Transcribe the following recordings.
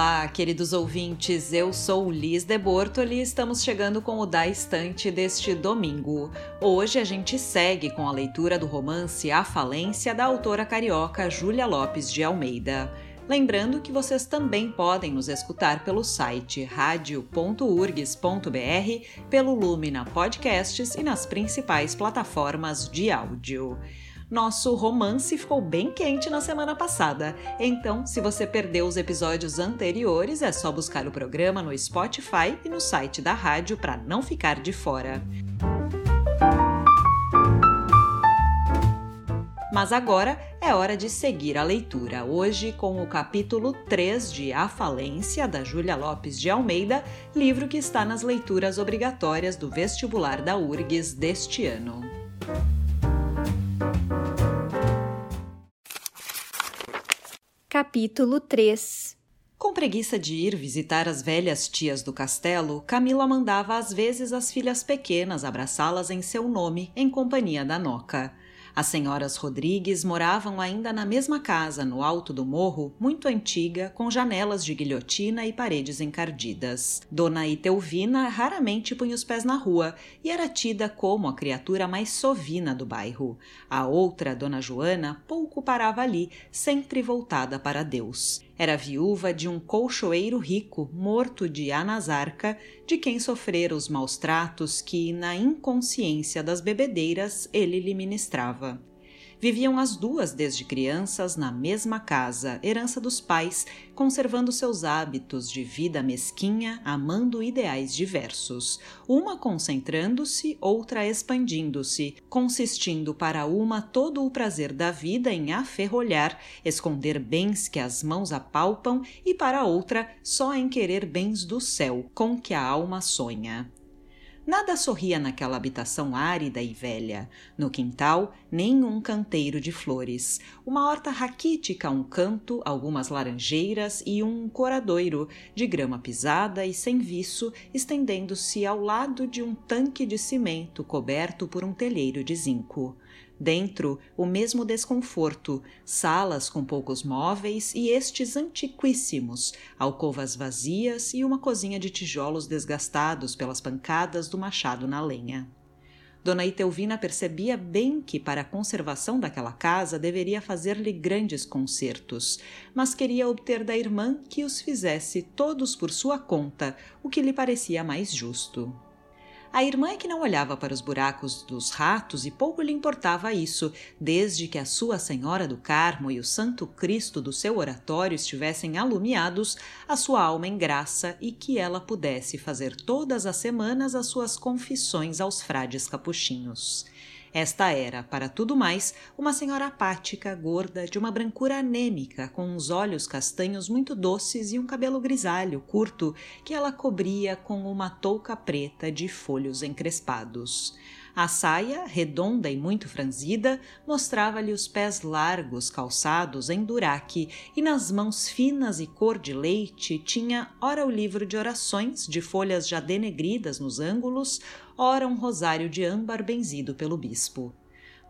Olá, queridos ouvintes, eu sou Liz de Bortoli e estamos chegando com o Da Estante deste domingo. Hoje a gente segue com a leitura do romance A Falência da autora carioca Júlia Lopes de Almeida. Lembrando que vocês também podem nos escutar pelo site radio.urgs.br, pelo Lumina Podcasts e nas principais plataformas de áudio. Nosso romance ficou bem quente na semana passada, então, se você perdeu os episódios anteriores, é só buscar o programa no Spotify e no site da rádio para não ficar de fora. Mas agora é hora de seguir a leitura, hoje com o capítulo 3 de A Falência, da Júlia Lopes de Almeida, livro que está nas leituras obrigatórias do vestibular da URGS deste ano. Capítulo 3 Com preguiça de ir visitar as velhas tias do castelo, Camila mandava às vezes as filhas pequenas abraçá-las em seu nome, em companhia da Noca. As senhoras Rodrigues moravam ainda na mesma casa, no alto do morro, muito antiga, com janelas de guilhotina e paredes encardidas. Dona Itelvina raramente punha os pés na rua e era tida como a criatura mais sovina do bairro. A outra, Dona Joana, pouco parava ali, sempre voltada para Deus. Era viúva de um colchoeiro rico, morto de anasarca, de quem sofrera os maus tratos que, na inconsciência das bebedeiras, ele lhe ministrava. Viviam as duas desde crianças na mesma casa, herança dos pais, conservando seus hábitos de vida mesquinha, amando ideais diversos, uma concentrando-se, outra expandindo-se, consistindo para uma todo o prazer da vida em aferrolhar, esconder bens que as mãos apalpam, e para outra só em querer bens do céu, com que a alma sonha. Nada sorria naquela habitação árida e velha. No quintal, nenhum canteiro de flores. Uma horta raquítica a um canto, algumas laranjeiras e um coradoiro, de grama pisada e sem viço, estendendo-se ao lado de um tanque de cimento coberto por um telheiro de zinco. Dentro, o mesmo desconforto, salas com poucos móveis e estes antiquíssimos, alcovas vazias e uma cozinha de tijolos desgastados pelas pancadas do machado na lenha. Dona Itelvina percebia bem que, para a conservação daquela casa, deveria fazer-lhe grandes concertos, mas queria obter da irmã que os fizesse todos por sua conta, o que lhe parecia mais justo. A irmã é que não olhava para os buracos dos ratos e pouco lhe importava isso, desde que a sua Senhora do Carmo e o Santo Cristo do seu oratório estivessem alumiados, a sua alma em graça e que ela pudesse fazer todas as semanas as suas confissões aos frades capuchinhos. Esta era, para tudo mais, uma senhora apática, gorda, de uma brancura anêmica, com uns olhos castanhos muito doces e um cabelo grisalho, curto, que ela cobria com uma touca preta de folhos encrespados. A saia, redonda e muito franzida, mostrava-lhe os pés largos calçados em duraque e nas mãos finas e cor de leite tinha ora o livro de orações de folhas já denegridas nos ângulos, ora um rosário de âmbar benzido pelo bispo.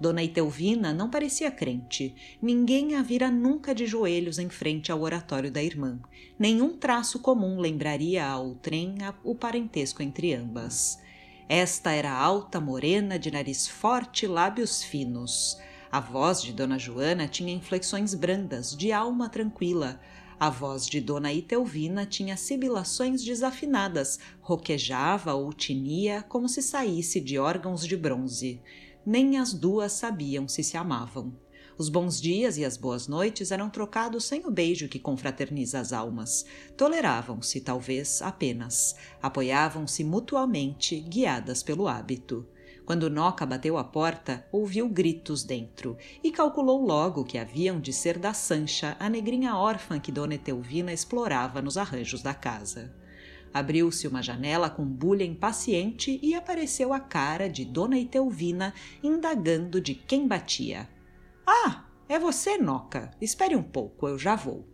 Dona Itelvina não parecia crente. Ninguém a vira nunca de joelhos em frente ao oratório da irmã. Nenhum traço comum lembraria ao trem o parentesco entre ambas. Esta era alta, morena, de nariz forte e lábios finos. A voz de Dona Joana tinha inflexões brandas, de alma tranquila. A voz de Dona Itelvina tinha sibilações desafinadas, roquejava ou tinia como se saísse de órgãos de bronze. Nem as duas sabiam se se amavam. Os bons dias e as boas noites eram trocados sem o beijo que confraterniza as almas. Toleravam-se, talvez, apenas. Apoiavam-se mutuamente, guiadas pelo hábito. Quando Noca bateu a porta, ouviu gritos dentro e calculou logo que haviam de ser da Sancha, a negrinha órfã que Dona Etelvina explorava nos arranjos da casa. Abriu-se uma janela com bulha impaciente e apareceu a cara de Dona Etelvina indagando de quem batia. Ah, é você, Noca. Espere um pouco, eu já vou.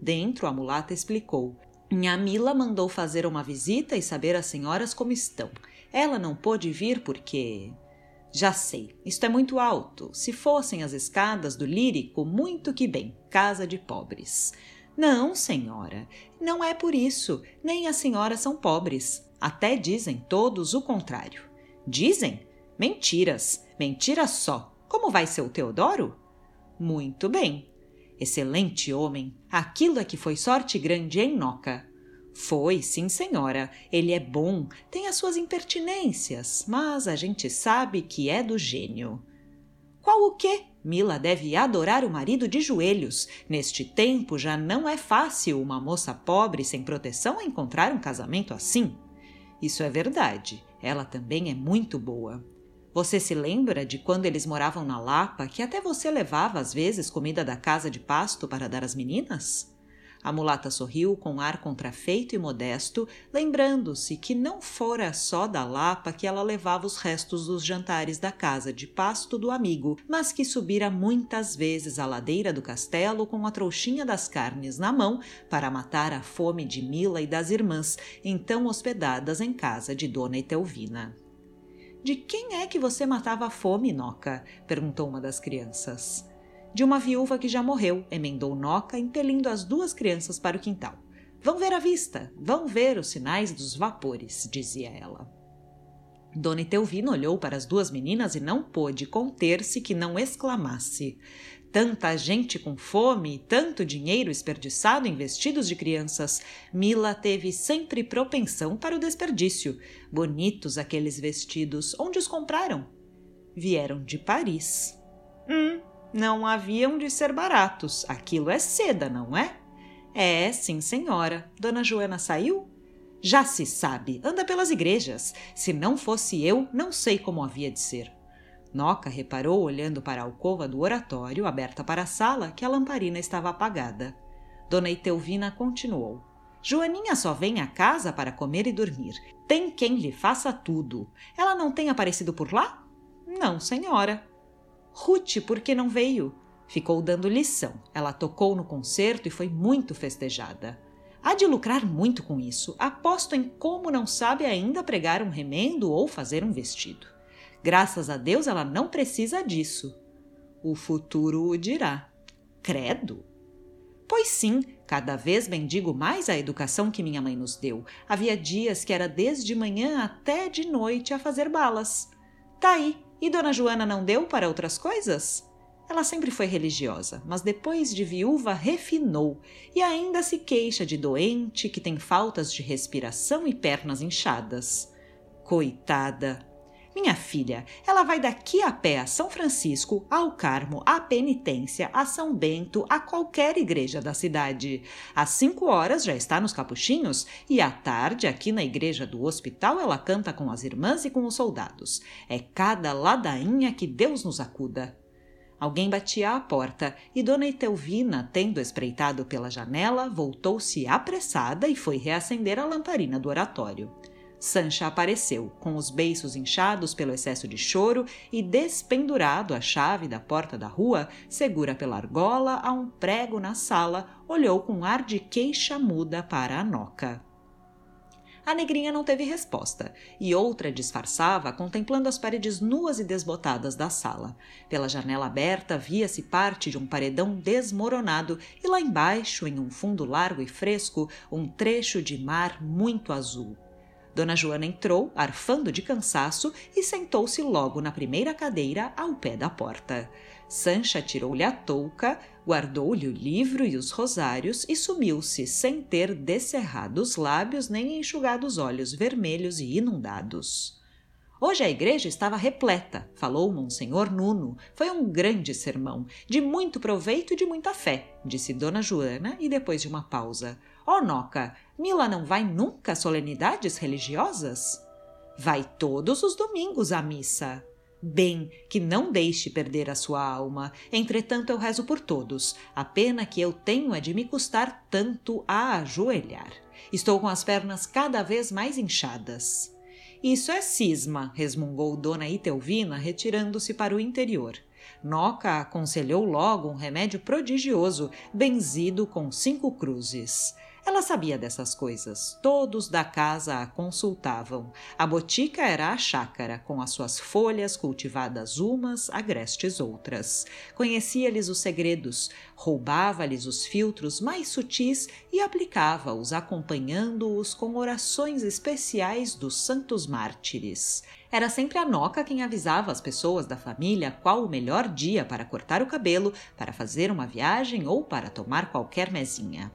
Dentro, a mulata explicou. Minha Mila mandou fazer uma visita e saber as senhoras como estão. Ela não pôde vir porque. Já sei, isto é muito alto. Se fossem as escadas do lírico, muito que bem, casa de pobres. Não, senhora, não é por isso. Nem as senhoras são pobres. Até dizem todos o contrário. Dizem? Mentiras, mentiras só. Como vai ser o Teodoro? Muito bem. Excelente homem. Aquilo é que foi sorte grande em Noca. Foi, sim, senhora. Ele é bom, tem as suas impertinências, mas a gente sabe que é do gênio. Qual o quê? Mila deve adorar o marido de joelhos. Neste tempo já não é fácil uma moça pobre sem proteção encontrar um casamento assim. Isso é verdade. Ela também é muito boa. Você se lembra de quando eles moravam na Lapa que até você levava às vezes comida da casa de pasto para dar às meninas? A mulata sorriu com ar contrafeito e modesto, lembrando-se que não fora só da Lapa que ela levava os restos dos jantares da casa de pasto do amigo, mas que subira muitas vezes a ladeira do castelo com a trouxinha das carnes na mão para matar a fome de Mila e das irmãs, então hospedadas em casa de Dona Etelvina. De quem é que você matava a fome, Noca? perguntou uma das crianças de uma viúva que já morreu, emendou Noca, impelindo as duas crianças para o quintal. Vão ver a vista, vão ver os sinais dos vapores, dizia ela. Dona Etelvina olhou para as duas meninas e não pôde conter-se que não exclamasse. Tanta gente com fome, tanto dinheiro desperdiçado em vestidos de crianças. Mila teve sempre propensão para o desperdício. Bonitos aqueles vestidos. Onde os compraram? Vieram de Paris. Hum, não haviam de ser baratos. Aquilo é seda, não é? É, sim, senhora. Dona Joana saiu? Já se sabe, anda pelas igrejas. Se não fosse eu, não sei como havia de ser. Noca reparou, olhando para a alcova do oratório, aberta para a sala, que a lamparina estava apagada. Dona Itelvina continuou. Joaninha só vem à casa para comer e dormir. Tem quem lhe faça tudo. Ela não tem aparecido por lá? Não, senhora. Ruth, por que não veio? Ficou dando lição. Ela tocou no concerto e foi muito festejada. Há de lucrar muito com isso. Aposto em como não sabe ainda pregar um remendo ou fazer um vestido. Graças a Deus ela não precisa disso. O futuro o dirá. Credo! Pois sim, cada vez bendigo mais a educação que minha mãe nos deu. Havia dias que era desde manhã até de noite a fazer balas. Tá aí, e Dona Joana não deu para outras coisas? Ela sempre foi religiosa, mas depois de viúva refinou e ainda se queixa de doente que tem faltas de respiração e pernas inchadas. Coitada! Minha filha, ela vai daqui a pé a São Francisco, ao Carmo, à Penitência, a São Bento, a qualquer igreja da cidade. Às cinco horas já está nos capuchinhos e à tarde, aqui na igreja do hospital, ela canta com as irmãs e com os soldados. É cada ladainha que Deus nos acuda. Alguém batia à porta e Dona Etelvina, tendo espreitado pela janela, voltou-se apressada e foi reacender a lamparina do oratório. Sancha apareceu, com os beiços inchados pelo excesso de choro e despendurado a chave da porta da rua, segura pela argola a um prego na sala, olhou com ar de queixa muda para a noca. A negrinha não teve resposta, e outra disfarçava, contemplando as paredes nuas e desbotadas da sala. Pela janela aberta via-se parte de um paredão desmoronado, e lá embaixo, em um fundo largo e fresco, um trecho de mar muito azul. Dona Joana entrou, arfando de cansaço, e sentou-se logo na primeira cadeira ao pé da porta. Sancha tirou-lhe a touca, guardou-lhe o livro e os rosários e sumiu-se sem ter descerrado os lábios nem enxugado os olhos vermelhos e inundados. Hoje a igreja estava repleta, falou Monsenhor Nuno. Foi um grande sermão, de muito proveito e de muita fé, disse Dona Joana e depois de uma pausa. Ó oh, Noca, Mila não vai nunca a solenidades religiosas? Vai todos os domingos à missa. Bem, que não deixe perder a sua alma. Entretanto, eu rezo por todos. A pena que eu tenho é de me custar tanto a ajoelhar. Estou com as pernas cada vez mais inchadas. Isso é cisma, resmungou Dona Itelvina, retirando-se para o interior. Noca aconselhou logo um remédio prodigioso, benzido com cinco cruzes. Ela sabia dessas coisas. Todos da casa a consultavam. A botica era a chácara, com as suas folhas cultivadas umas, agrestes outras. Conhecia-lhes os segredos, roubava-lhes os filtros mais sutis e aplicava-os, acompanhando-os com orações especiais dos santos mártires. Era sempre a Noca quem avisava as pessoas da família qual o melhor dia para cortar o cabelo, para fazer uma viagem ou para tomar qualquer mesinha.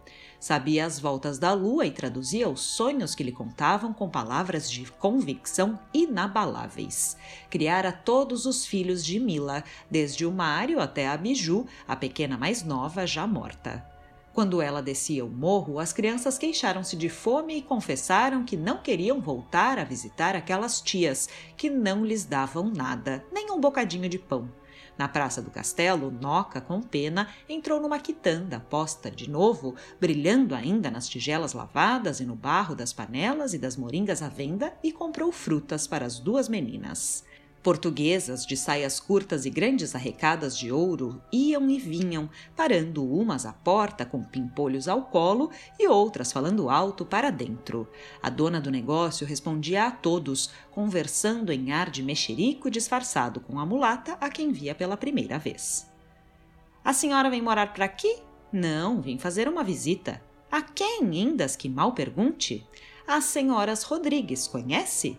Sabia as voltas da lua e traduzia os sonhos que lhe contavam com palavras de convicção inabaláveis. Criara todos os filhos de Mila, desde o Mário até a Biju, a pequena mais nova já morta. Quando ela descia o morro, as crianças queixaram-se de fome e confessaram que não queriam voltar a visitar aquelas tias, que não lhes davam nada, nem um bocadinho de pão. Na praça do castelo, Noca, com pena, entrou numa quitanda, posta de novo, brilhando ainda nas tigelas lavadas e no barro das panelas e das moringas à venda, e comprou frutas para as duas meninas. Portuguesas de saias curtas e grandes arrecadas de ouro iam e vinham, parando umas à porta com pimpolhos ao colo e outras falando alto para dentro. A dona do negócio respondia a todos, conversando em ar de mexerico disfarçado com a mulata a quem via pela primeira vez. A senhora vem morar para aqui? Não, vim fazer uma visita. A quem, Indas, que mal pergunte? As senhoras Rodrigues, conhece?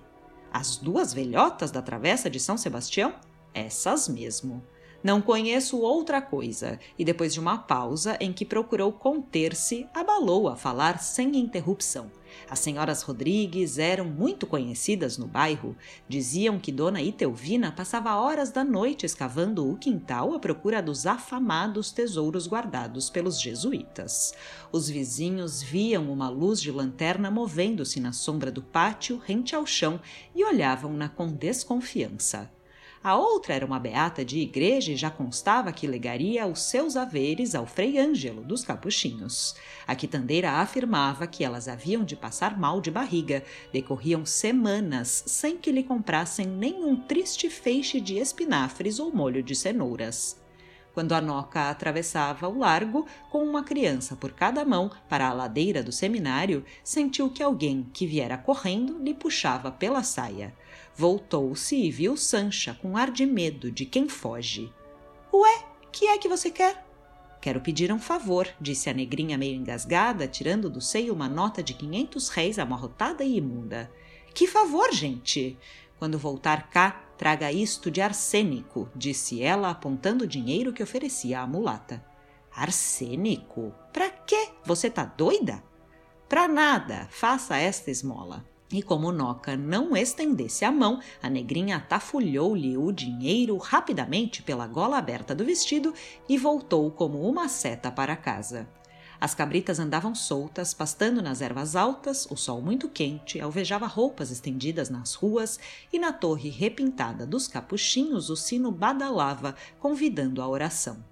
As duas velhotas da Travessa de São Sebastião? Essas mesmo. Não conheço outra coisa, e depois de uma pausa em que procurou conter-se, abalou a falar sem interrupção. As senhoras Rodrigues eram muito conhecidas no bairro. Diziam que Dona Itelvina passava horas da noite escavando o quintal à procura dos afamados tesouros guardados pelos jesuítas. Os vizinhos viam uma luz de lanterna movendo-se na sombra do pátio rente ao chão e olhavam-na com desconfiança. A outra era uma beata de igreja e já constava que legaria os seus haveres ao Frei Ângelo dos Capuchinhos. A quitandeira afirmava que elas haviam de passar mal de barriga, decorriam semanas sem que lhe comprassem nenhum triste feixe de espinafres ou molho de cenouras quando a Noca atravessava o largo com uma criança por cada mão para a ladeira do seminário, sentiu que alguém que viera correndo lhe puxava pela saia. Voltou-se e viu Sancha com ar de medo de quem foge. Ué, que é que você quer? Quero pedir um favor, disse a negrinha meio engasgada, tirando do seio uma nota de quinhentos réis amarrotada e imunda. Que favor, gente? Quando voltar cá, traga isto de arsênico, disse ela, apontando o dinheiro que oferecia à mulata. Arsênico? Pra quê? Você tá doida? Pra nada, faça esta esmola. E como Noca não estendesse a mão, a negrinha atafulhou-lhe o dinheiro rapidamente pela gola aberta do vestido e voltou como uma seta para casa. As cabritas andavam soltas, pastando nas ervas altas, o sol muito quente alvejava roupas estendidas nas ruas e na torre repintada dos capuchinhos o sino badalava, convidando à oração.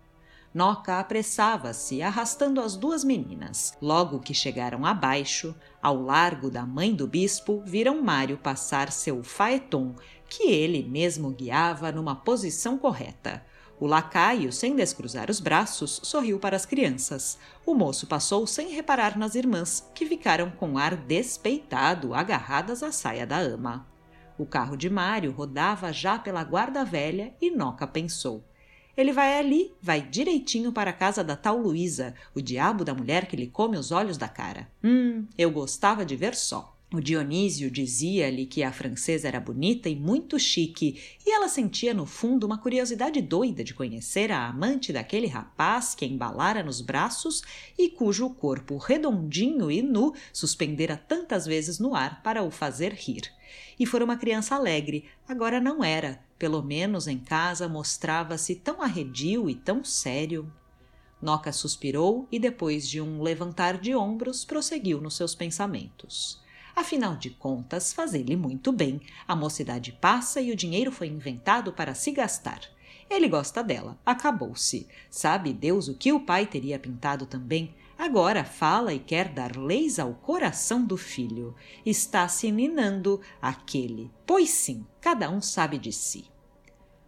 Noca apressava-se, arrastando as duas meninas. Logo que chegaram abaixo, ao largo da mãe do bispo, viram Mário passar seu faeton, que ele mesmo guiava numa posição correta. O lacaio, sem descruzar os braços, sorriu para as crianças. O moço passou sem reparar nas irmãs, que ficaram com ar despeitado, agarradas à saia da ama. O carro de Mário rodava já pela guarda velha e Noca pensou. Ele vai ali, vai direitinho para a casa da tal Luísa, o diabo da mulher que lhe come os olhos da cara. Hum, eu gostava de ver só. O Dionísio dizia-lhe que a francesa era bonita e muito chique, e ela sentia no fundo uma curiosidade doida de conhecer a amante daquele rapaz que a embalara nos braços e cujo corpo redondinho e nu suspendera tantas vezes no ar para o fazer rir. E fora uma criança alegre, agora não era, pelo menos em casa mostrava-se tão arredio e tão sério. Noca suspirou e, depois de um levantar de ombros, prosseguiu nos seus pensamentos. Afinal de contas, fazei-lhe muito bem. A mocidade passa e o dinheiro foi inventado para se gastar. Ele gosta dela, acabou-se. Sabe Deus o que o pai teria pintado também? Agora fala e quer dar leis ao coração do filho. Está se ninando aquele. Pois sim, cada um sabe de si.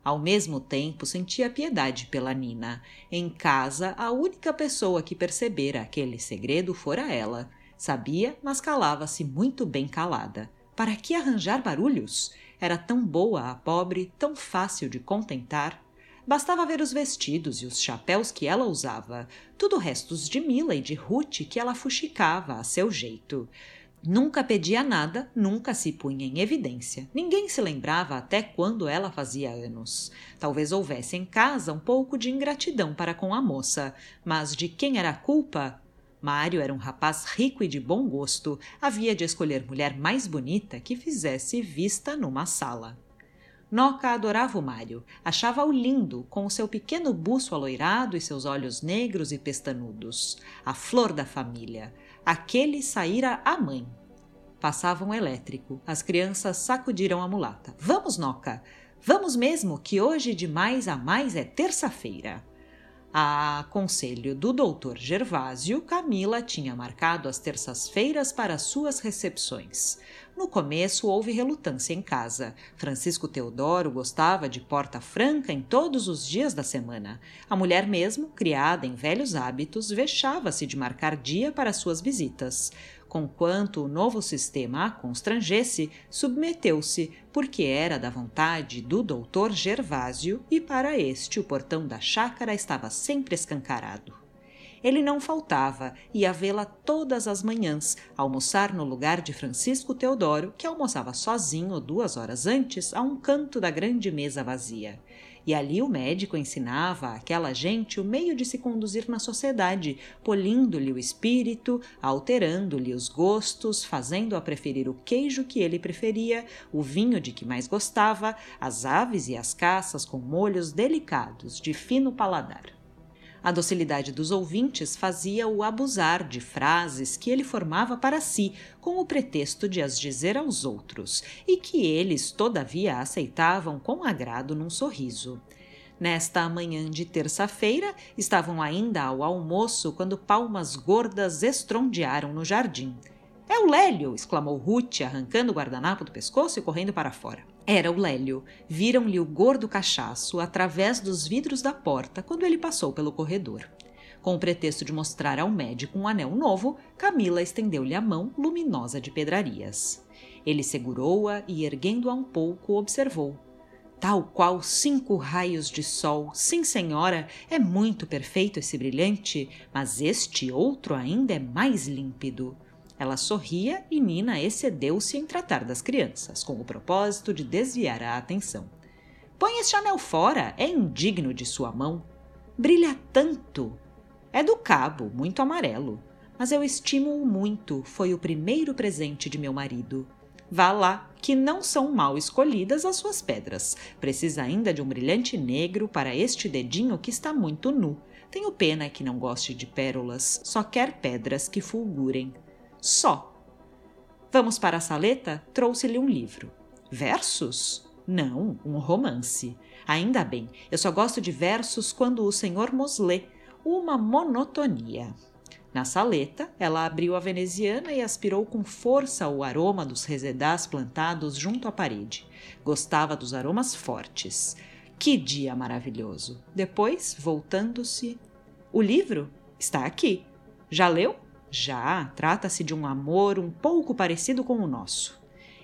Ao mesmo tempo, sentia piedade pela Nina. Em casa, a única pessoa que percebera aquele segredo fora ela. Sabia, mas calava-se muito bem calada. Para que arranjar barulhos? Era tão boa a pobre, tão fácil de contentar. Bastava ver os vestidos e os chapéus que ela usava, tudo restos de Mila e de Ruth que ela fuxicava a seu jeito. Nunca pedia nada, nunca se punha em evidência. Ninguém se lembrava até quando ela fazia anos. Talvez houvesse em casa um pouco de ingratidão para com a moça, mas de quem era a culpa? Mário era um rapaz rico e de bom gosto. Havia de escolher mulher mais bonita que fizesse vista numa sala. Noca adorava o Mário, achava-o lindo, com o seu pequeno buço aloirado e seus olhos negros e pestanudos. A flor da família. Aquele saíra a mãe. Passavam um elétrico. As crianças sacudiram a mulata. Vamos, Noca! Vamos mesmo, que hoje de mais a mais é terça-feira. A conselho do doutor Gervásio, Camila tinha marcado as terças-feiras para suas recepções. No começo houve relutância em casa. Francisco Teodoro gostava de porta franca em todos os dias da semana. A mulher mesmo, criada em velhos hábitos, vexava-se de marcar dia para suas visitas. Conquanto o novo sistema a constrangesse, submeteu-se, porque era da vontade do doutor Gervásio e para este o portão da chácara estava sempre escancarado. Ele não faltava, ia vê-la todas as manhãs, almoçar no lugar de Francisco Teodoro, que almoçava sozinho duas horas antes a um canto da grande mesa vazia. E ali o médico ensinava àquela gente o meio de se conduzir na sociedade, polindo-lhe o espírito, alterando-lhe os gostos, fazendo-a preferir o queijo que ele preferia, o vinho de que mais gostava, as aves e as caças com molhos delicados, de fino paladar. A docilidade dos ouvintes fazia-o abusar de frases que ele formava para si, com o pretexto de as dizer aos outros, e que eles, todavia, aceitavam com agrado num sorriso. Nesta manhã de terça-feira, estavam ainda ao almoço quando palmas gordas estrondearam no jardim. É o Lélio! exclamou Ruth, arrancando o guardanapo do pescoço e correndo para fora. Era o Lélio. Viram-lhe o gordo cachaço através dos vidros da porta quando ele passou pelo corredor. Com o pretexto de mostrar ao médico um anel novo, Camila estendeu-lhe a mão luminosa de pedrarias. Ele segurou-a e, erguendo-a um pouco, observou. Tal qual cinco raios de sol, sim, senhora, é muito perfeito esse brilhante, mas este outro ainda é mais límpido. Ela sorria e Nina excedeu-se em tratar das crianças, com o propósito de desviar a atenção. Põe este anel fora, é indigno de sua mão. Brilha tanto. É do cabo, muito amarelo. Mas eu estimo-o muito, foi o primeiro presente de meu marido. Vá lá, que não são mal escolhidas as suas pedras. Precisa ainda de um brilhante negro para este dedinho que está muito nu. Tenho pena que não goste de pérolas, só quer pedras que fulgurem só. Vamos para a saleta? Trouxe-lhe um livro. Versos? Não, um romance. Ainda bem, eu só gosto de versos quando o senhor mos lê. Uma monotonia. Na saleta, ela abriu a veneziana e aspirou com força o aroma dos resedás plantados junto à parede. Gostava dos aromas fortes. Que dia maravilhoso! Depois, voltando-se. O livro está aqui. Já leu? Já trata-se de um amor um pouco parecido com o nosso.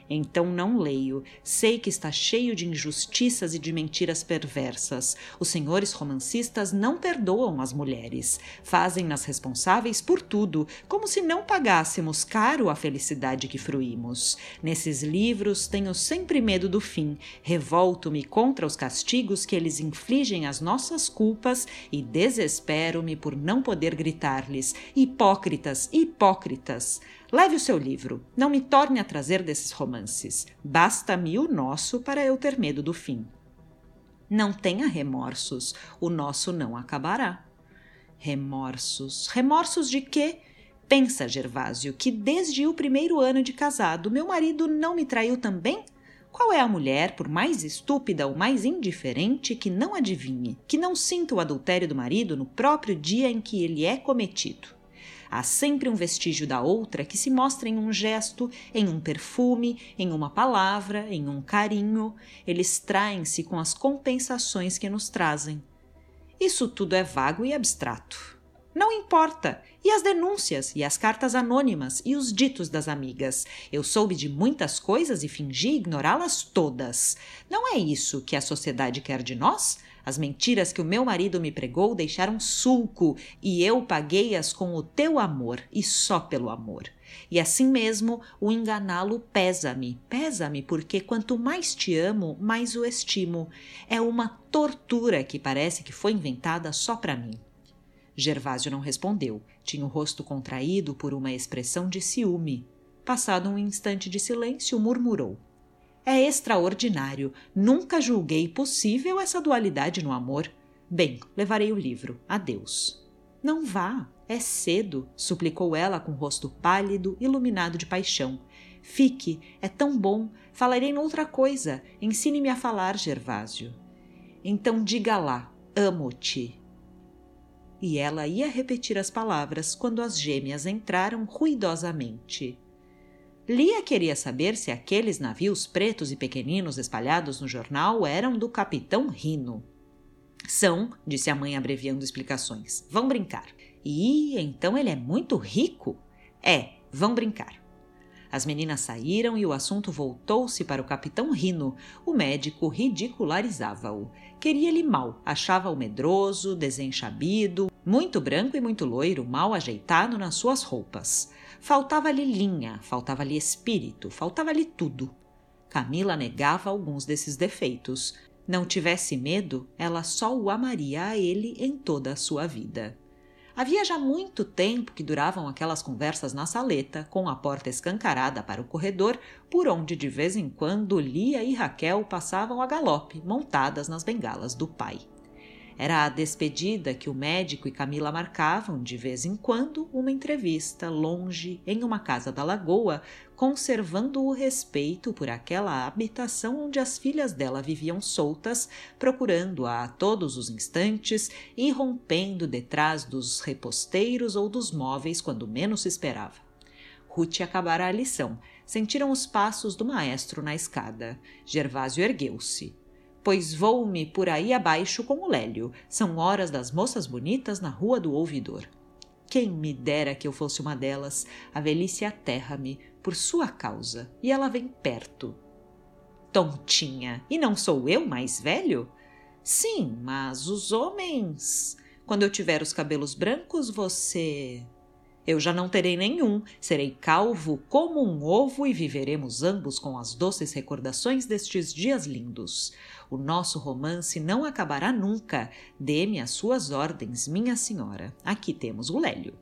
Então não leio. Sei que está cheio de injustiças e de mentiras perversas. Os senhores romancistas não perdoam as mulheres. Fazem-nas responsáveis por tudo, como se não pagássemos caro a felicidade que fruímos. Nesses livros tenho sempre medo do fim. Revolto-me contra os castigos que eles infligem às nossas culpas e desespero-me por não poder gritar-lhes: Hipócritas, hipócritas! Leve o seu livro. Não me torne a trazer desses romances. Basta-me o nosso para eu ter medo do fim. Não tenha remorsos. O nosso não acabará. Remorsos. Remorsos de quê? Pensa, Gervásio, que desde o primeiro ano de casado meu marido não me traiu também? Qual é a mulher, por mais estúpida ou mais indiferente, que não adivinhe, que não sinta o adultério do marido no próprio dia em que ele é cometido? Há sempre um vestígio da outra que se mostra em um gesto, em um perfume, em uma palavra, em um carinho. Eles traem-se com as compensações que nos trazem. Isso tudo é vago e abstrato. Não importa. E as denúncias, e as cartas anônimas, e os ditos das amigas. Eu soube de muitas coisas e fingi ignorá-las todas. Não é isso que a sociedade quer de nós? As mentiras que o meu marido me pregou deixaram sulco, e eu paguei-as com o teu amor, e só pelo amor. E assim mesmo, o enganá-lo pesa-me, pesa-me, porque quanto mais te amo, mais o estimo. É uma tortura que parece que foi inventada só para mim. Gervásio não respondeu. Tinha o rosto contraído por uma expressão de ciúme. Passado um instante de silêncio, murmurou: É extraordinário. Nunca julguei possível essa dualidade no amor. Bem, levarei o livro. Adeus. Não vá. É cedo, suplicou ela com o rosto pálido, iluminado de paixão. Fique, é tão bom. Falarei noutra coisa. Ensine-me a falar, Gervásio. Então diga lá: amo-te e ela ia repetir as palavras quando as gêmeas entraram ruidosamente. Lia queria saber se aqueles navios pretos e pequeninos espalhados no jornal eram do capitão Rino. São, disse a mãe abreviando explicações. Vão brincar. E então ele é muito rico? É, vão brincar. As meninas saíram e o assunto voltou-se para o capitão Rino. O médico ridicularizava-o. Queria-lhe mal, achava-o medroso, desenchabido, muito branco e muito loiro, mal ajeitado nas suas roupas. Faltava-lhe linha, faltava-lhe espírito, faltava-lhe tudo. Camila negava alguns desses defeitos. Não tivesse medo, ela só o amaria a ele em toda a sua vida. Havia já muito tempo que duravam aquelas conversas na saleta, com a porta escancarada para o corredor, por onde de vez em quando Lia e Raquel passavam a galope, montadas nas bengalas do pai. Era a despedida que o médico e Camila marcavam de vez em quando uma entrevista longe em uma casa da lagoa, conservando o respeito por aquela habitação onde as filhas dela viviam soltas, procurando-a a todos os instantes e rompendo detrás dos reposteiros ou dos móveis quando menos se esperava. Ruth acabara a lição. Sentiram os passos do maestro na escada. Gervásio ergueu-se pois vou-me por aí abaixo com o Lélio. São horas das moças bonitas na rua do ouvidor. Quem me dera que eu fosse uma delas, a velhice aterra-me por sua causa, e ela vem perto. Tontinha, e não sou eu mais velho? Sim, mas os homens. Quando eu tiver os cabelos brancos, você. Eu já não terei nenhum, serei calvo como um ovo e viveremos ambos com as doces recordações destes dias lindos. O nosso romance não acabará nunca. Dê-me as suas ordens, minha senhora. Aqui temos o Lélio.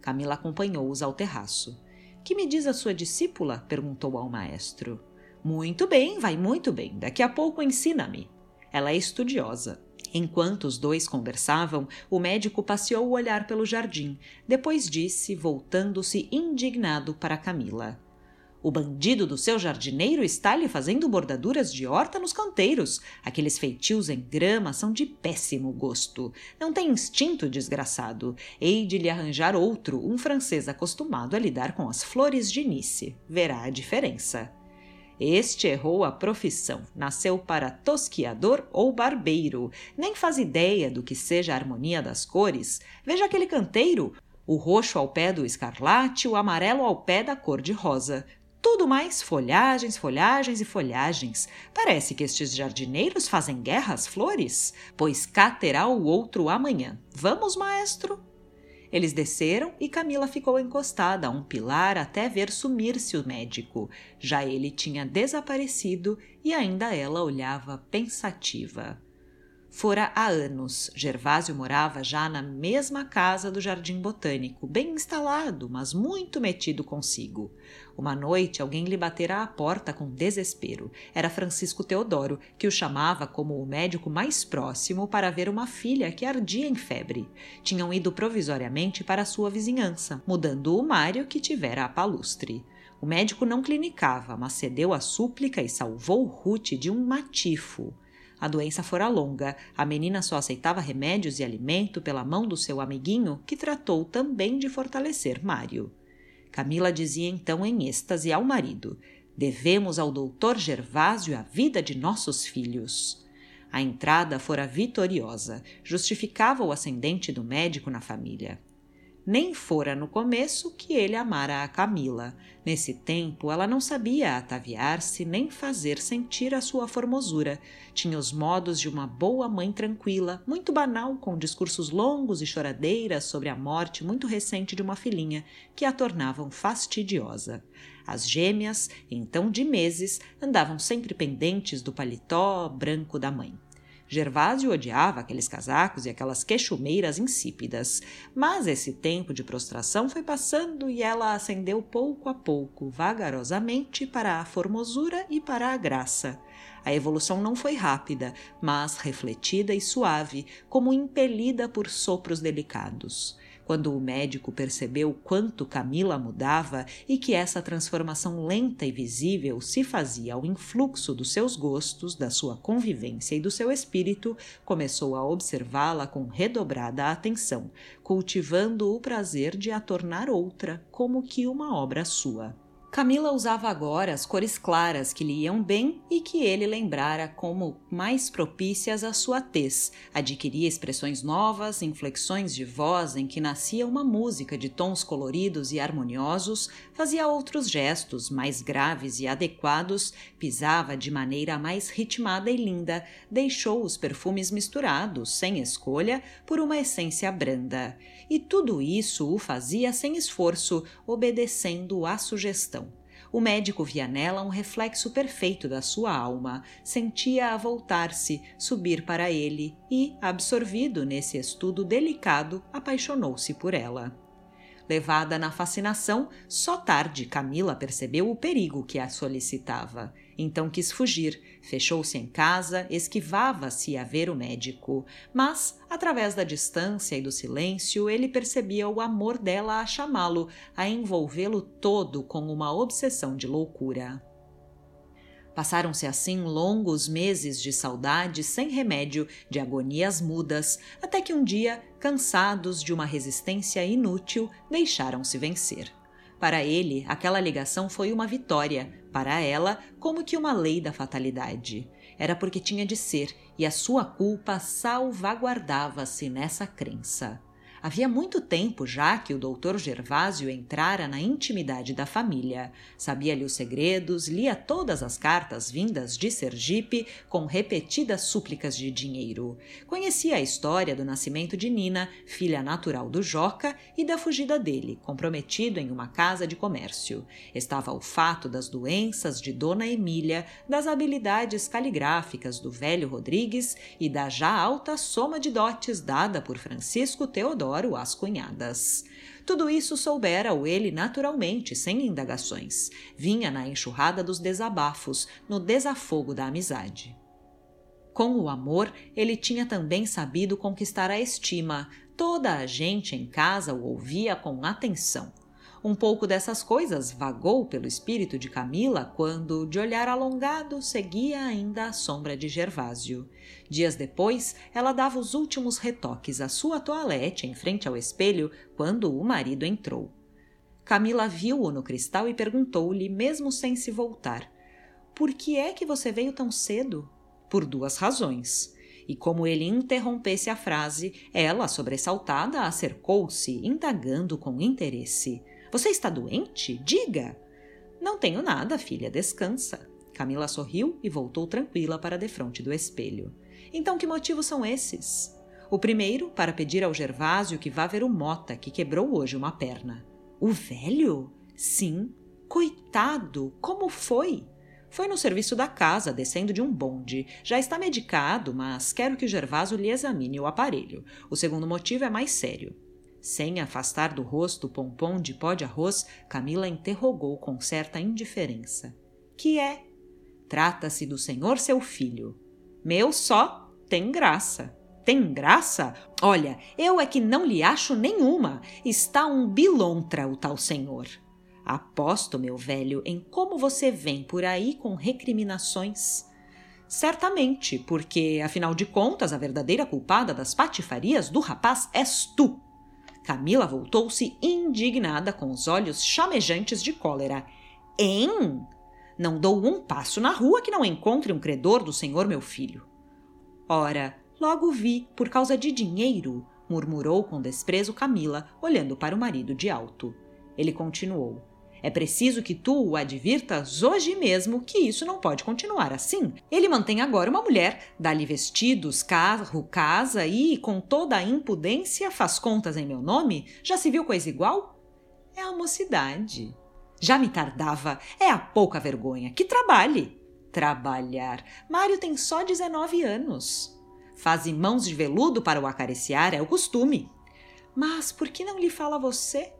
Camila acompanhou-os ao terraço. Que me diz a sua discípula? perguntou ao maestro. Muito bem, vai muito bem. Daqui a pouco ensina-me. Ela é estudiosa. Enquanto os dois conversavam, o médico passeou o olhar pelo jardim. Depois disse, voltando-se indignado para Camila: o bandido do seu jardineiro está lhe fazendo bordaduras de horta nos canteiros. Aqueles feitios em grama são de péssimo gosto. Não tem instinto desgraçado. Hei de lhe arranjar outro, um francês acostumado a lidar com as flores de Nice. Verá a diferença. Este errou a profissão, nasceu para tosquiador ou barbeiro, nem faz ideia do que seja a harmonia das cores. Veja aquele canteiro, o roxo ao pé do escarlate, o amarelo ao pé da cor de rosa. Tudo mais folhagens, folhagens e folhagens. Parece que estes jardineiros fazem guerra às flores, pois cá terá o outro amanhã. Vamos, maestro? Eles desceram e Camila ficou encostada a um pilar até ver sumir-se o médico. Já ele tinha desaparecido e ainda ela olhava pensativa. Fora há anos. Gervásio morava já na mesma casa do Jardim Botânico, bem instalado, mas muito metido consigo. Uma noite, alguém lhe batera à porta com desespero. Era Francisco Teodoro, que o chamava como o médico mais próximo para ver uma filha que ardia em febre. Tinham ido provisoriamente para sua vizinhança, mudando o Mário que tivera a palustre. O médico não clinicava, mas cedeu à súplica e salvou Ruth de um matifo. A doença fora longa, a menina só aceitava remédios e alimento pela mão do seu amiguinho, que tratou também de fortalecer Mário. Camila dizia então em êxtase ao marido: Devemos ao doutor Gervásio a vida de nossos filhos. A entrada fora vitoriosa, justificava o ascendente do médico na família. Nem fora no começo que ele amara a Camila. Nesse tempo, ela não sabia ataviar-se nem fazer sentir a sua formosura. Tinha os modos de uma boa mãe tranquila, muito banal, com discursos longos e choradeiras sobre a morte muito recente de uma filhinha, que a tornavam fastidiosa. As gêmeas, então de meses, andavam sempre pendentes do paletó branco da mãe. Gervásio odiava aqueles casacos e aquelas queixumeiras insípidas, mas esse tempo de prostração foi passando e ela ascendeu pouco a pouco, vagarosamente, para a formosura e para a graça. A evolução não foi rápida, mas refletida e suave, como impelida por sopros delicados. Quando o médico percebeu quanto Camila mudava e que essa transformação lenta e visível se fazia ao influxo dos seus gostos, da sua convivência e do seu espírito, começou a observá-la com redobrada atenção, cultivando o prazer de a tornar outra, como que uma obra sua. Camila usava agora as cores claras que lhe iam bem e que ele lembrara como mais propícias à sua tez. Adquiria expressões novas, inflexões de voz em que nascia uma música de tons coloridos e harmoniosos, fazia outros gestos mais graves e adequados, pisava de maneira mais ritmada e linda, deixou os perfumes misturados, sem escolha, por uma essência branda. E tudo isso o fazia sem esforço, obedecendo à sugestão. O médico via nela um reflexo perfeito da sua alma, sentia-a voltar-se, subir para ele e, absorvido nesse estudo delicado, apaixonou-se por ela. Levada na fascinação, só tarde Camila percebeu o perigo que a solicitava. Então quis fugir, fechou-se em casa, esquivava-se a ver o médico. Mas, através da distância e do silêncio, ele percebia o amor dela a chamá-lo, a envolvê-lo todo com uma obsessão de loucura. Passaram-se assim longos meses de saudade sem remédio, de agonias mudas, até que um dia, cansados de uma resistência inútil, deixaram-se vencer. Para ele, aquela ligação foi uma vitória, para ela, como que uma lei da fatalidade. Era porque tinha de ser, e a sua culpa salvaguardava-se nessa crença. Havia muito tempo já que o doutor Gervásio entrara na intimidade da família. Sabia-lhe os segredos, lia todas as cartas vindas de Sergipe com repetidas súplicas de dinheiro. Conhecia a história do nascimento de Nina, filha natural do Joca, e da fugida dele, comprometido em uma casa de comércio. Estava o fato das doenças de Dona Emília, das habilidades caligráficas do velho Rodrigues e da já alta soma de dotes dada por Francisco Teodoro adoro as cunhadas. Tudo isso soubera-o ele naturalmente, sem indagações. Vinha na enxurrada dos desabafos, no desafogo da amizade. Com o amor, ele tinha também sabido conquistar a estima. Toda a gente em casa o ouvia com atenção. Um pouco dessas coisas vagou pelo espírito de Camila quando, de olhar alongado, seguia ainda a sombra de Gervásio. Dias depois, ela dava os últimos retoques à sua toalete em frente ao espelho quando o marido entrou. Camila viu-o no cristal e perguntou-lhe, mesmo sem se voltar: Por que é que você veio tão cedo? Por duas razões. E como ele interrompesse a frase, ela, sobressaltada, acercou-se, indagando com interesse. Você está doente? Diga! Não tenho nada, filha, descansa. Camila sorriu e voltou tranquila para defronte do espelho. Então, que motivos são esses? O primeiro, para pedir ao Gervásio que vá ver o Mota, que quebrou hoje uma perna. O velho? Sim. Coitado! Como foi? Foi no serviço da casa, descendo de um bonde. Já está medicado, mas quero que Gervaso lhe examine o aparelho. O segundo motivo é mais sério. Sem afastar do rosto o pompom de pó de arroz, Camila interrogou com certa indiferença. Que é? Trata-se do senhor seu filho. Meu só tem graça. Tem graça? Olha, eu é que não lhe acho nenhuma. Está um bilontra o tal senhor. Aposto, meu velho, em como você vem por aí com recriminações. Certamente, porque, afinal de contas, a verdadeira culpada das patifarias do rapaz és tu. Camila voltou-se indignada, com os olhos chamejantes de cólera. Em? Não dou um passo na rua que não encontre um credor do senhor meu filho. Ora, logo vi, por causa de dinheiro, murmurou com desprezo Camila, olhando para o marido de alto. Ele continuou. É preciso que tu o advirtas hoje mesmo que isso não pode continuar assim. Ele mantém agora uma mulher, dá-lhe vestidos, carro, casa e, com toda a impudência, faz contas em meu nome? Já se viu coisa igual? É a mocidade. Já me tardava. É a pouca vergonha. Que trabalhe. Trabalhar. Mário tem só 19 anos. Faz mãos de veludo para o acariciar, é o costume. Mas por que não lhe fala você?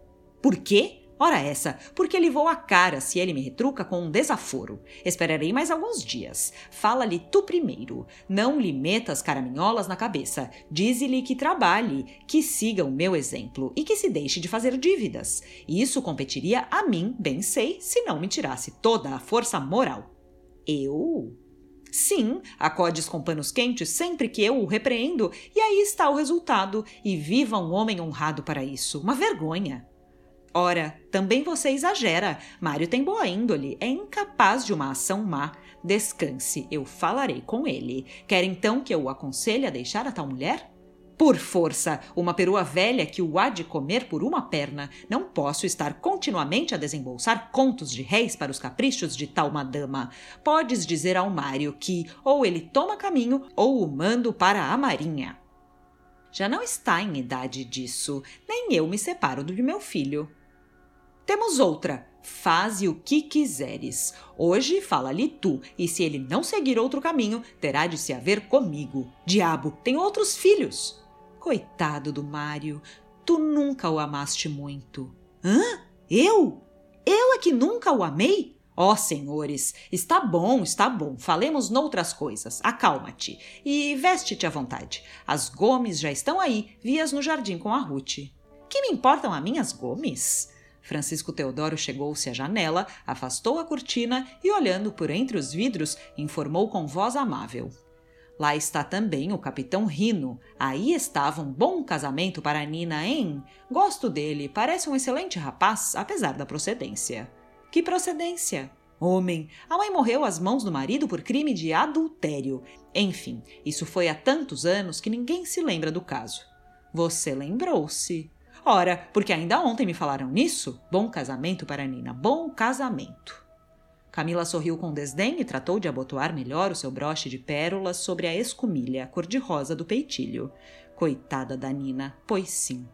Por quê? Ora essa, porque ele voa a cara se ele me retruca com um desaforo. Esperarei mais alguns dias. Fala-lhe tu primeiro. Não lhe metas caraminholas na cabeça. Dize-lhe que trabalhe, que siga o meu exemplo e que se deixe de fazer dívidas. Isso competiria a mim, bem sei, se não me tirasse toda a força moral. Eu? Sim, acodes com panos quentes sempre que eu o repreendo, e aí está o resultado. E viva um homem honrado para isso. Uma vergonha. Ora, também você exagera. Mário tem boa índole, é incapaz de uma ação má. Descanse, eu falarei com ele. Quer então que eu o aconselhe a deixar a tal mulher? Por força, uma perua velha que o há de comer por uma perna. Não posso estar continuamente a desembolsar contos de réis para os caprichos de tal madama. Podes dizer ao Mário que ou ele toma caminho ou o mando para a marinha. Já não está em idade disso, nem eu me separo do meu filho. Temos outra. Faze o que quiseres. Hoje fala-lhe tu, e se ele não seguir outro caminho, terá de se haver comigo. Diabo, tem outros filhos. Coitado do Mário, tu nunca o amaste muito. Hã? Eu? Eu é que nunca o amei? Ó oh, senhores, está bom, está bom. Falemos noutras coisas. Acalma-te e veste-te à vontade. As Gomes já estão aí, vias no jardim com a Ruth. Que me importam a minhas Gomes? Francisco Teodoro chegou-se à janela, afastou a cortina e, olhando por entre os vidros, informou com voz amável. Lá está também o capitão Rino. Aí estava um bom casamento para Nina, hein? Gosto dele, parece um excelente rapaz, apesar da procedência. Que procedência? Homem, a mãe morreu às mãos do marido por crime de adultério. Enfim, isso foi há tantos anos que ninguém se lembra do caso. Você lembrou-se. Ora, porque ainda ontem me falaram nisso? Bom casamento para Nina, bom casamento. Camila sorriu com desdém e tratou de abotoar melhor o seu broche de pérolas sobre a escumilha cor-de-rosa do peitilho. Coitada da Nina, pois sim.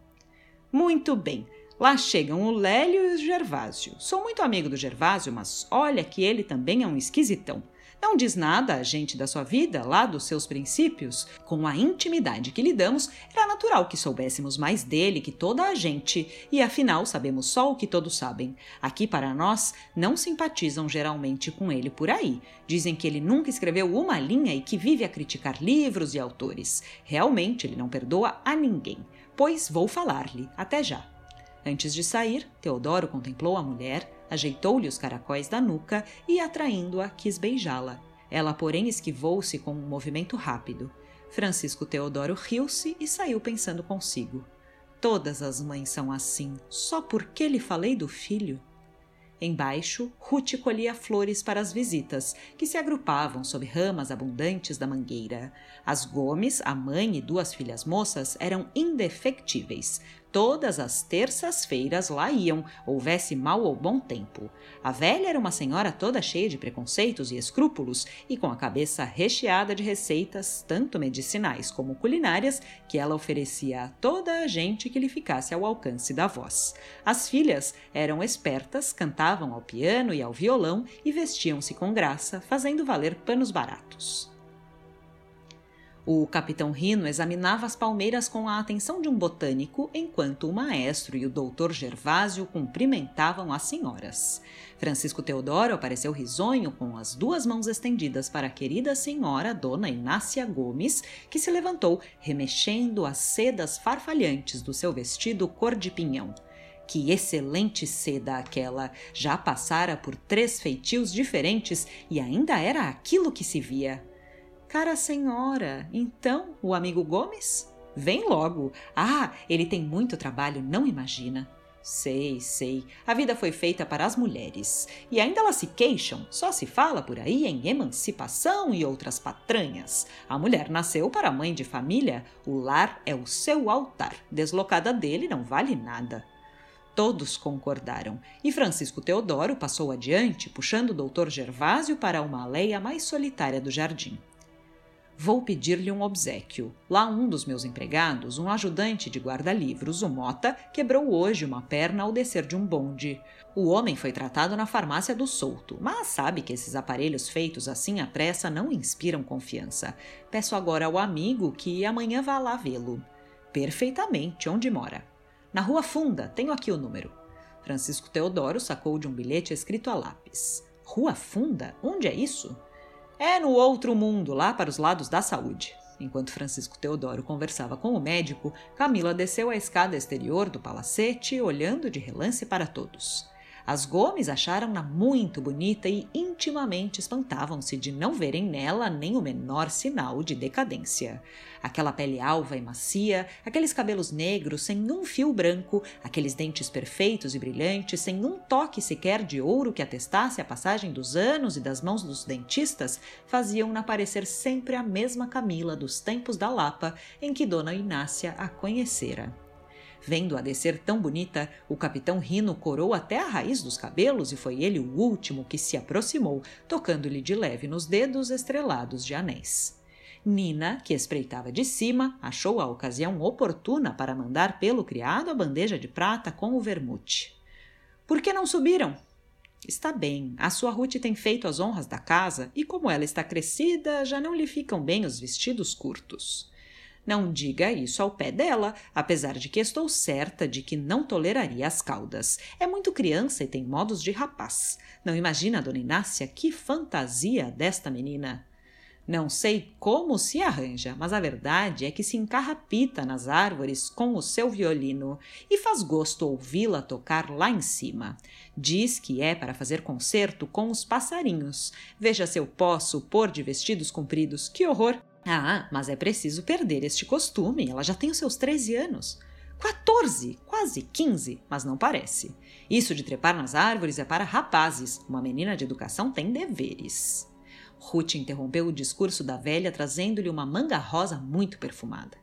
Muito bem, lá chegam o Lélio e o Gervásio. Sou muito amigo do Gervásio, mas olha que ele também é um esquisitão. Não diz nada a gente da sua vida, lá dos seus princípios. Com a intimidade que lhe damos, era natural que soubéssemos mais dele que toda a gente, e afinal sabemos só o que todos sabem. Aqui para nós, não simpatizam geralmente com ele por aí. Dizem que ele nunca escreveu uma linha e que vive a criticar livros e autores. Realmente ele não perdoa a ninguém. Pois vou falar-lhe. Até já. Antes de sair, Teodoro contemplou a mulher, ajeitou-lhe os caracóis da nuca e, atraindo-a, quis beijá-la. Ela, porém, esquivou-se com um movimento rápido. Francisco Teodoro riu-se e saiu pensando consigo. Todas as mães são assim, só porque lhe falei do filho. Embaixo, Ruth colhia flores para as visitas, que se agrupavam sob ramas abundantes da mangueira. As Gomes, a mãe e duas filhas moças, eram indefectíveis. Todas as terças-feiras lá iam, houvesse mal ou bom tempo. A velha era uma senhora toda cheia de preconceitos e escrúpulos e com a cabeça recheada de receitas, tanto medicinais como culinárias, que ela oferecia a toda a gente que lhe ficasse ao alcance da voz. As filhas eram espertas, cantavam ao piano e ao violão e vestiam-se com graça, fazendo valer panos baratos. O capitão Rino examinava as palmeiras com a atenção de um botânico, enquanto o maestro e o doutor Gervásio cumprimentavam as senhoras. Francisco Teodoro apareceu risonho com as duas mãos estendidas para a querida senhora Dona Inácia Gomes, que se levantou, remexendo as sedas farfalhantes do seu vestido cor de pinhão. Que excelente seda aquela! Já passara por três feitios diferentes e ainda era aquilo que se via. Cara senhora, então o amigo Gomes? Vem logo. Ah, ele tem muito trabalho, não imagina. Sei, sei. A vida foi feita para as mulheres. E ainda elas se queixam. Só se fala por aí em emancipação e outras patranhas. A mulher nasceu para mãe de família. O lar é o seu altar. Deslocada dele não vale nada. Todos concordaram, e Francisco Teodoro passou adiante, puxando o doutor Gervásio para uma aleia mais solitária do jardim. Vou pedir-lhe um obsequio. Lá um dos meus empregados, um ajudante de guarda-livros, o Mota, quebrou hoje uma perna ao descer de um bonde. O homem foi tratado na farmácia do Souto, mas sabe que esses aparelhos feitos assim à pressa não inspiram confiança. Peço agora ao amigo que amanhã vá lá vê-lo. Perfeitamente, onde mora? Na Rua Funda, tenho aqui o número. Francisco Teodoro sacou de um bilhete escrito a lápis. Rua Funda? Onde é isso? É no outro mundo, lá para os lados da saúde. Enquanto Francisco Teodoro conversava com o médico, Camila desceu a escada exterior do palacete, olhando de relance para todos. As Gomes acharam-na muito bonita e intimamente espantavam-se de não verem nela nem o menor sinal de decadência. Aquela pele alva e macia, aqueles cabelos negros sem um fio branco, aqueles dentes perfeitos e brilhantes, sem um toque sequer de ouro que atestasse a passagem dos anos e das mãos dos dentistas, faziam-na parecer sempre a mesma Camila dos tempos da Lapa em que Dona Inácia a conhecera. Vendo-a descer tão bonita, o capitão Rino corou até a raiz dos cabelos e foi ele o último que se aproximou, tocando-lhe de leve nos dedos estrelados de anéis. Nina, que espreitava de cima, achou a ocasião oportuna para mandar pelo criado a bandeja de prata com o vermute. Por que não subiram? Está bem, a sua Ruth tem feito as honras da casa e, como ela está crescida, já não lhe ficam bem os vestidos curtos. Não diga isso ao pé dela, apesar de que estou certa de que não toleraria as caudas. É muito criança e tem modos de rapaz. Não imagina, dona Inácia, que fantasia desta menina. Não sei como se arranja, mas a verdade é que se encarrapita nas árvores com o seu violino e faz gosto ouvi-la tocar lá em cima. Diz que é para fazer concerto com os passarinhos. Veja se eu posso pôr de vestidos compridos. Que horror! Ah, mas é preciso perder este costume. Ela já tem os seus 13 anos. 14, quase 15, mas não parece. Isso de trepar nas árvores é para rapazes. Uma menina de educação tem deveres. Ruth interrompeu o discurso da velha, trazendo-lhe uma manga rosa muito perfumada.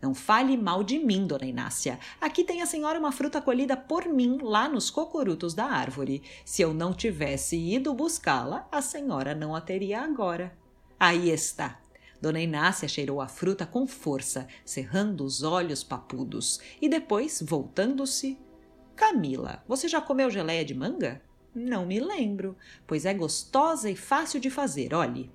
Não fale mal de mim, dona Inácia. Aqui tem a senhora uma fruta colhida por mim lá nos cocorutos da árvore. Se eu não tivesse ido buscá-la, a senhora não a teria agora. Aí está, Dona Inácia cheirou a fruta com força, cerrando os olhos papudos, e depois, voltando-se: Camila, você já comeu geleia de manga? Não me lembro, pois é gostosa e fácil de fazer, olhe.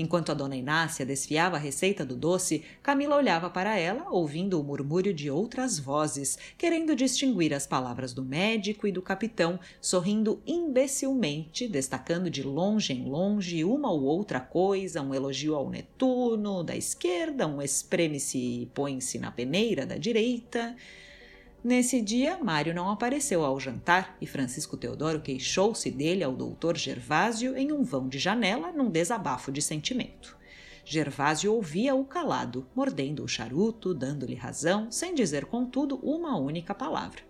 Enquanto a dona Inácia desfiava a receita do doce, Camila olhava para ela, ouvindo o murmúrio de outras vozes, querendo distinguir as palavras do médico e do capitão, sorrindo imbecilmente, destacando de longe em longe uma ou outra coisa, um elogio ao Netuno da esquerda, um espreme-se e põe-se na peneira da direita. Nesse dia, Mário não apareceu ao jantar e Francisco Teodoro queixou-se dele ao doutor Gervásio em um vão de janela, num desabafo de sentimento. Gervásio ouvia-o calado, mordendo o charuto, dando-lhe razão, sem dizer, contudo, uma única palavra.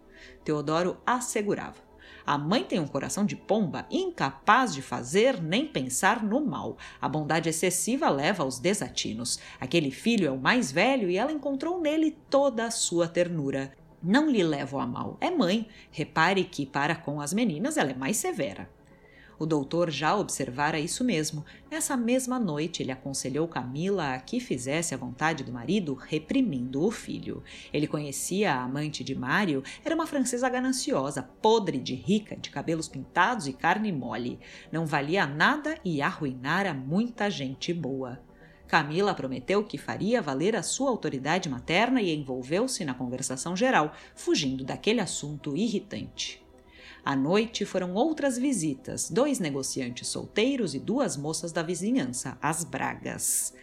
Teodoro assegurava. A mãe tem um coração de pomba, incapaz de fazer nem pensar no mal. A bondade excessiva leva aos desatinos. Aquele filho é o mais velho e ela encontrou nele toda a sua ternura. Não lhe levo a mal, é mãe. Repare que, para com as meninas, ela é mais severa. O doutor já observara isso mesmo. Nessa mesma noite, ele aconselhou Camila a que fizesse a vontade do marido, reprimindo o filho. Ele conhecia a amante de Mário, era uma francesa gananciosa, podre de rica, de cabelos pintados e carne mole. Não valia nada e arruinara muita gente boa. Camila prometeu que faria valer a sua autoridade materna e envolveu-se na conversação geral, fugindo daquele assunto irritante. À noite foram outras visitas, dois negociantes solteiros e duas moças da vizinhança, as Bragas.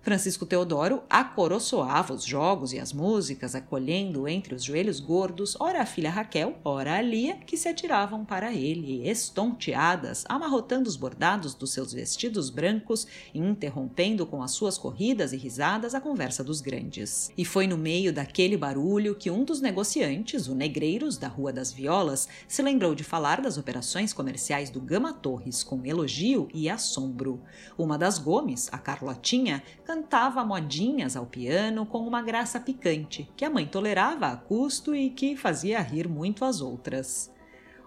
Francisco Teodoro acoroçoava os jogos e as músicas, acolhendo entre os joelhos gordos, ora a filha Raquel, ora a Lia, que se atiravam para ele, estonteadas, amarrotando os bordados dos seus vestidos brancos e interrompendo com as suas corridas e risadas a conversa dos grandes. E foi no meio daquele barulho que um dos negociantes, o Negreiros, da Rua das Violas, se lembrou de falar das operações comerciais do Gama Torres com elogio e assombro. Uma das Gomes, a Carlotinha, cantava modinhas ao piano com uma graça picante, que a mãe tolerava a custo e que fazia rir muito as outras.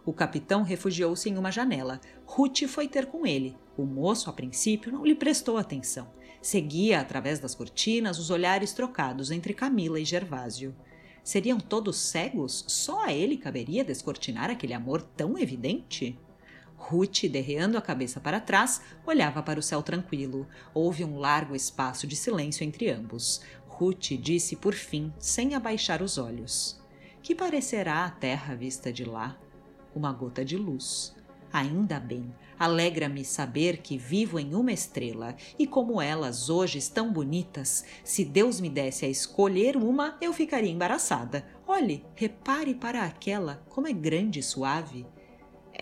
O capitão refugiou-se em uma janela. Ruth foi ter com ele. O moço, a princípio, não lhe prestou atenção. Seguia, através das cortinas, os olhares trocados entre Camila e Gervásio. Seriam todos cegos? Só a ele caberia descortinar aquele amor tão evidente? Ruth, derreando a cabeça para trás, olhava para o céu tranquilo. Houve um largo espaço de silêncio entre ambos. Ruth disse por fim, sem abaixar os olhos: Que parecerá a terra vista de lá? Uma gota de luz. Ainda bem, alegra-me saber que vivo em uma estrela e como elas hoje estão bonitas, se Deus me desse a escolher uma, eu ficaria embaraçada. Olhe, repare para aquela, como é grande e suave.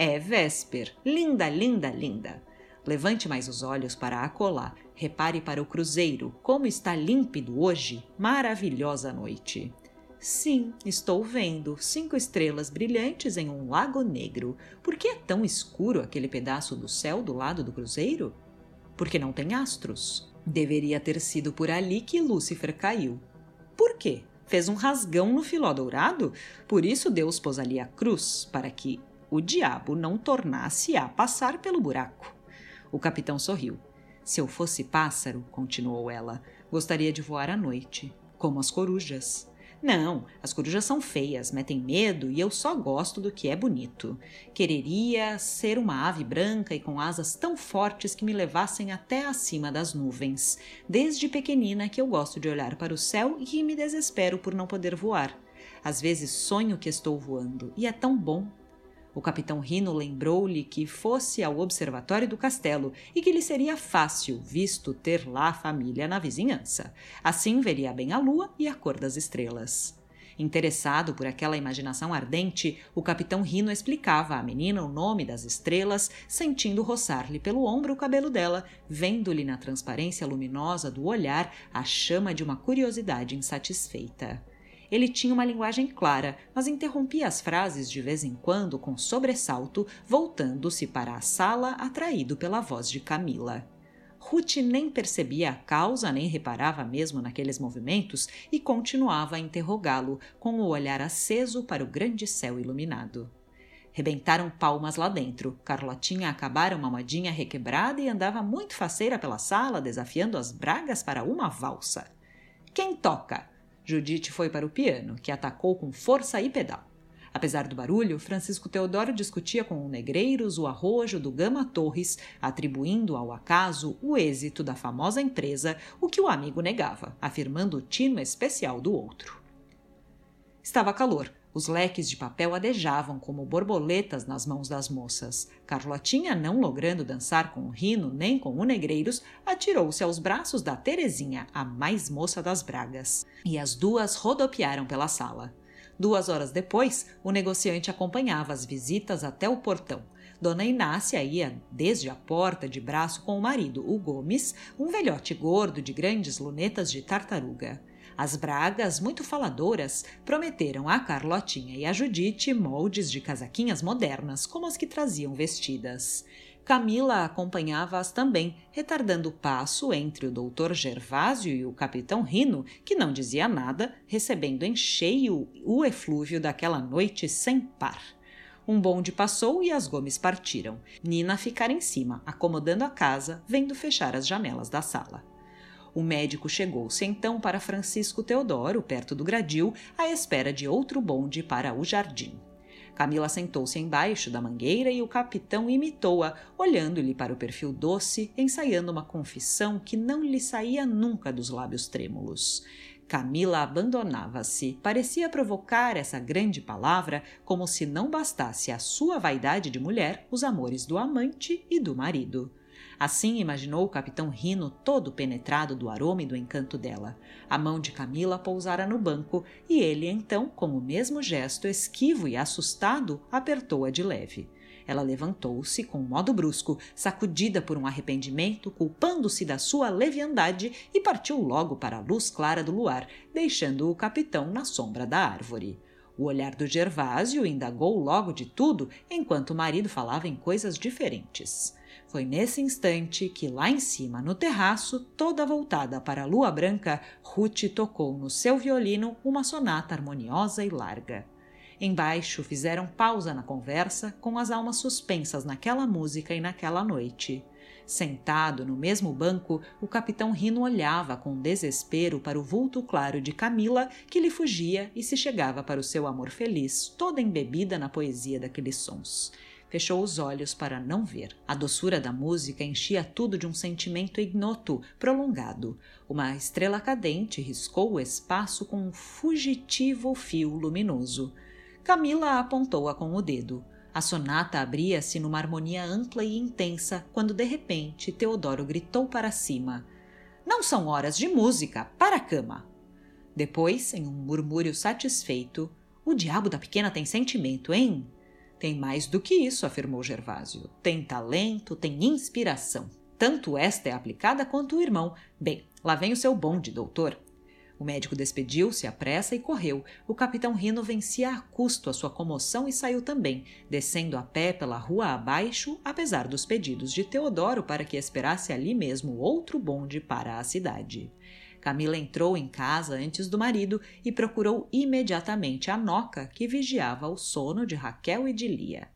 É Vesper. Linda, linda, linda. Levante mais os olhos para acolá. Repare para o cruzeiro, como está límpido hoje. Maravilhosa noite. Sim, estou vendo cinco estrelas brilhantes em um lago negro. Por que é tão escuro aquele pedaço do céu do lado do cruzeiro? Porque não tem astros. Deveria ter sido por ali que Lúcifer caiu. Por quê? Fez um rasgão no filó dourado? Por isso Deus pôs ali a cruz, para que o diabo não tornasse a passar pelo buraco. O capitão sorriu. Se eu fosse pássaro, continuou ela, gostaria de voar à noite, como as corujas. Não, as corujas são feias, metem medo e eu só gosto do que é bonito. Quereria ser uma ave branca e com asas tão fortes que me levassem até acima das nuvens. Desde pequenina que eu gosto de olhar para o céu e me desespero por não poder voar. Às vezes sonho que estou voando e é tão bom o capitão Rino lembrou-lhe que fosse ao observatório do castelo e que lhe seria fácil, visto ter lá família na vizinhança. Assim veria bem a lua e a cor das estrelas. Interessado por aquela imaginação ardente, o capitão Rino explicava à menina o nome das estrelas, sentindo roçar-lhe pelo ombro o cabelo dela, vendo-lhe na transparência luminosa do olhar a chama de uma curiosidade insatisfeita. Ele tinha uma linguagem clara, mas interrompia as frases de vez em quando com sobressalto, voltando-se para a sala atraído pela voz de Camila. Ruth nem percebia a causa, nem reparava mesmo naqueles movimentos e continuava a interrogá-lo, com o olhar aceso para o grande céu iluminado. Rebentaram palmas lá dentro. Carlotinha acabara uma modinha requebrada e andava muito faceira pela sala, desafiando as bragas para uma valsa. Quem toca? Judite foi para o piano, que atacou com força e pedal. Apesar do barulho, Francisco Teodoro discutia com o Negreiros o arrojo do Gama Torres, atribuindo ao acaso o êxito da famosa empresa, o que o amigo negava, afirmando o tino especial do outro. Estava calor, os leques de papel adejavam como borboletas nas mãos das moças. Carlotinha, não logrando dançar com o Rino nem com o Negreiros, atirou-se aos braços da Terezinha, a mais moça das Bragas. E as duas rodopiaram pela sala. Duas horas depois, o negociante acompanhava as visitas até o portão. Dona Inácia ia desde a porta de braço com o marido, o Gomes, um velhote gordo de grandes lunetas de tartaruga. As Bragas, muito faladoras, prometeram a Carlotinha e a Judite moldes de casaquinhas modernas, como as que traziam vestidas. Camila acompanhava-as também, retardando o passo entre o doutor Gervásio e o capitão Rino, que não dizia nada, recebendo em cheio o eflúvio daquela noite sem par. Um bonde passou e as Gomes partiram. Nina ficara em cima, acomodando a casa, vendo fechar as janelas da sala. O médico chegou-se então para Francisco Teodoro, perto do gradil, à espera de outro bonde para o jardim. Camila sentou-se embaixo da mangueira e o capitão imitou-a, olhando-lhe para o perfil doce, ensaiando uma confissão que não lhe saía nunca dos lábios trêmulos. Camila abandonava-se. Parecia provocar essa grande palavra como se não bastasse à sua vaidade de mulher os amores do amante e do marido. Assim imaginou o capitão Rino todo penetrado do aroma e do encanto dela. A mão de Camila pousara no banco e ele então, com o mesmo gesto esquivo e assustado, apertou-a de leve. Ela levantou-se com um modo brusco, sacudida por um arrependimento, culpando-se da sua leviandade e partiu logo para a luz clara do luar, deixando o capitão na sombra da árvore. O olhar do Gervásio indagou logo de tudo, enquanto o marido falava em coisas diferentes. Foi nesse instante que, lá em cima, no terraço, toda voltada para a lua branca, Ruth tocou no seu violino uma sonata harmoniosa e larga. Embaixo fizeram pausa na conversa, com as almas suspensas naquela música e naquela noite. Sentado no mesmo banco, o capitão Rino olhava com desespero para o vulto claro de Camila, que lhe fugia e se chegava para o seu amor feliz, toda embebida na poesia daqueles sons fechou os olhos para não ver. A doçura da música enchia tudo de um sentimento ignoto, prolongado. Uma estrela cadente riscou o espaço com um fugitivo fio luminoso. Camila apontou-a com o dedo. A sonata abria-se numa harmonia ampla e intensa quando de repente Teodoro gritou para cima: Não são horas de música, para a cama! Depois, em um murmúrio satisfeito, o diabo da pequena tem sentimento, hein? Tem mais do que isso, afirmou Gervásio. Tem talento, tem inspiração. Tanto esta é aplicada quanto o irmão. Bem, lá vem o seu bonde, doutor. O médico despediu-se à pressa e correu. O capitão Rino vencia a custo a sua comoção e saiu também, descendo a pé pela rua abaixo, apesar dos pedidos de Teodoro para que esperasse ali mesmo outro bonde para a cidade. Camila entrou em casa antes do marido e procurou imediatamente a Noca, que vigiava o sono de Raquel e de Lia.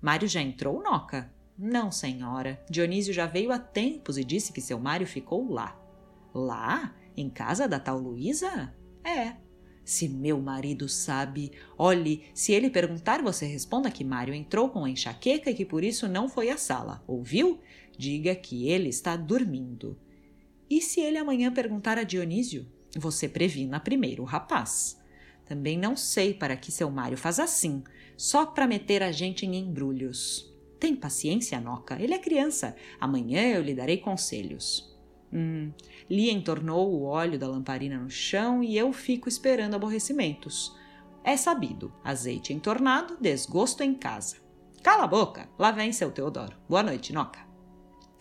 Mário já entrou, Noca? Não, senhora. Dionísio já veio há tempos e disse que seu Mário ficou lá. Lá? Em casa da tal Luísa? É. Se meu marido sabe, olhe, se ele perguntar, você responda que Mário entrou com a enxaqueca e que por isso não foi à sala. Ouviu? Diga que ele está dormindo. E se ele amanhã perguntar a Dionísio? Você previna primeiro o rapaz. Também não sei para que seu Mário faz assim, só para meter a gente em embrulhos. Tem paciência, Noca, ele é criança. Amanhã eu lhe darei conselhos. Hum, Lia entornou o óleo da lamparina no chão e eu fico esperando aborrecimentos. É sabido, azeite entornado, desgosto em casa. Cala a boca, lá vem seu Teodoro. Boa noite, Noca.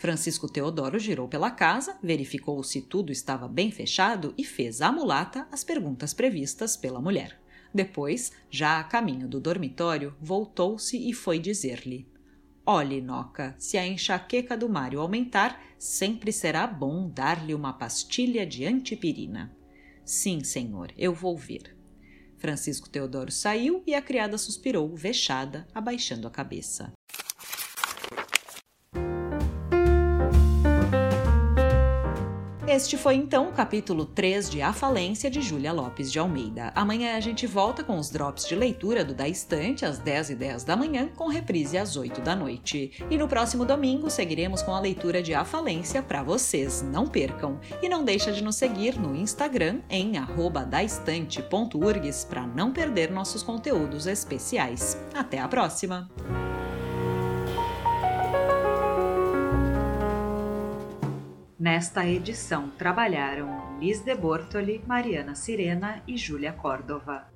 Francisco Teodoro girou pela casa, verificou se tudo estava bem fechado e fez à mulata as perguntas previstas pela mulher. Depois, já a caminho do dormitório, voltou-se e foi dizer-lhe: Olhe, Noca, se a enxaqueca do Mário aumentar, sempre será bom dar-lhe uma pastilha de antipirina. Sim, senhor, eu vou ver. Francisco Teodoro saiu e a criada suspirou, vexada, abaixando a cabeça. Este foi então o capítulo 3 de A Falência de Júlia Lopes de Almeida. Amanhã a gente volta com os drops de leitura do Da Estante às 10 e 10 da manhã, com reprise às 8 da noite. E no próximo domingo seguiremos com a leitura de A Falência para vocês. Não percam! E não deixa de nos seguir no Instagram em daestante.urgs para não perder nossos conteúdos especiais. Até a próxima! Nesta edição trabalharam Liz de Bortoli, Mariana Sirena e Júlia Córdova.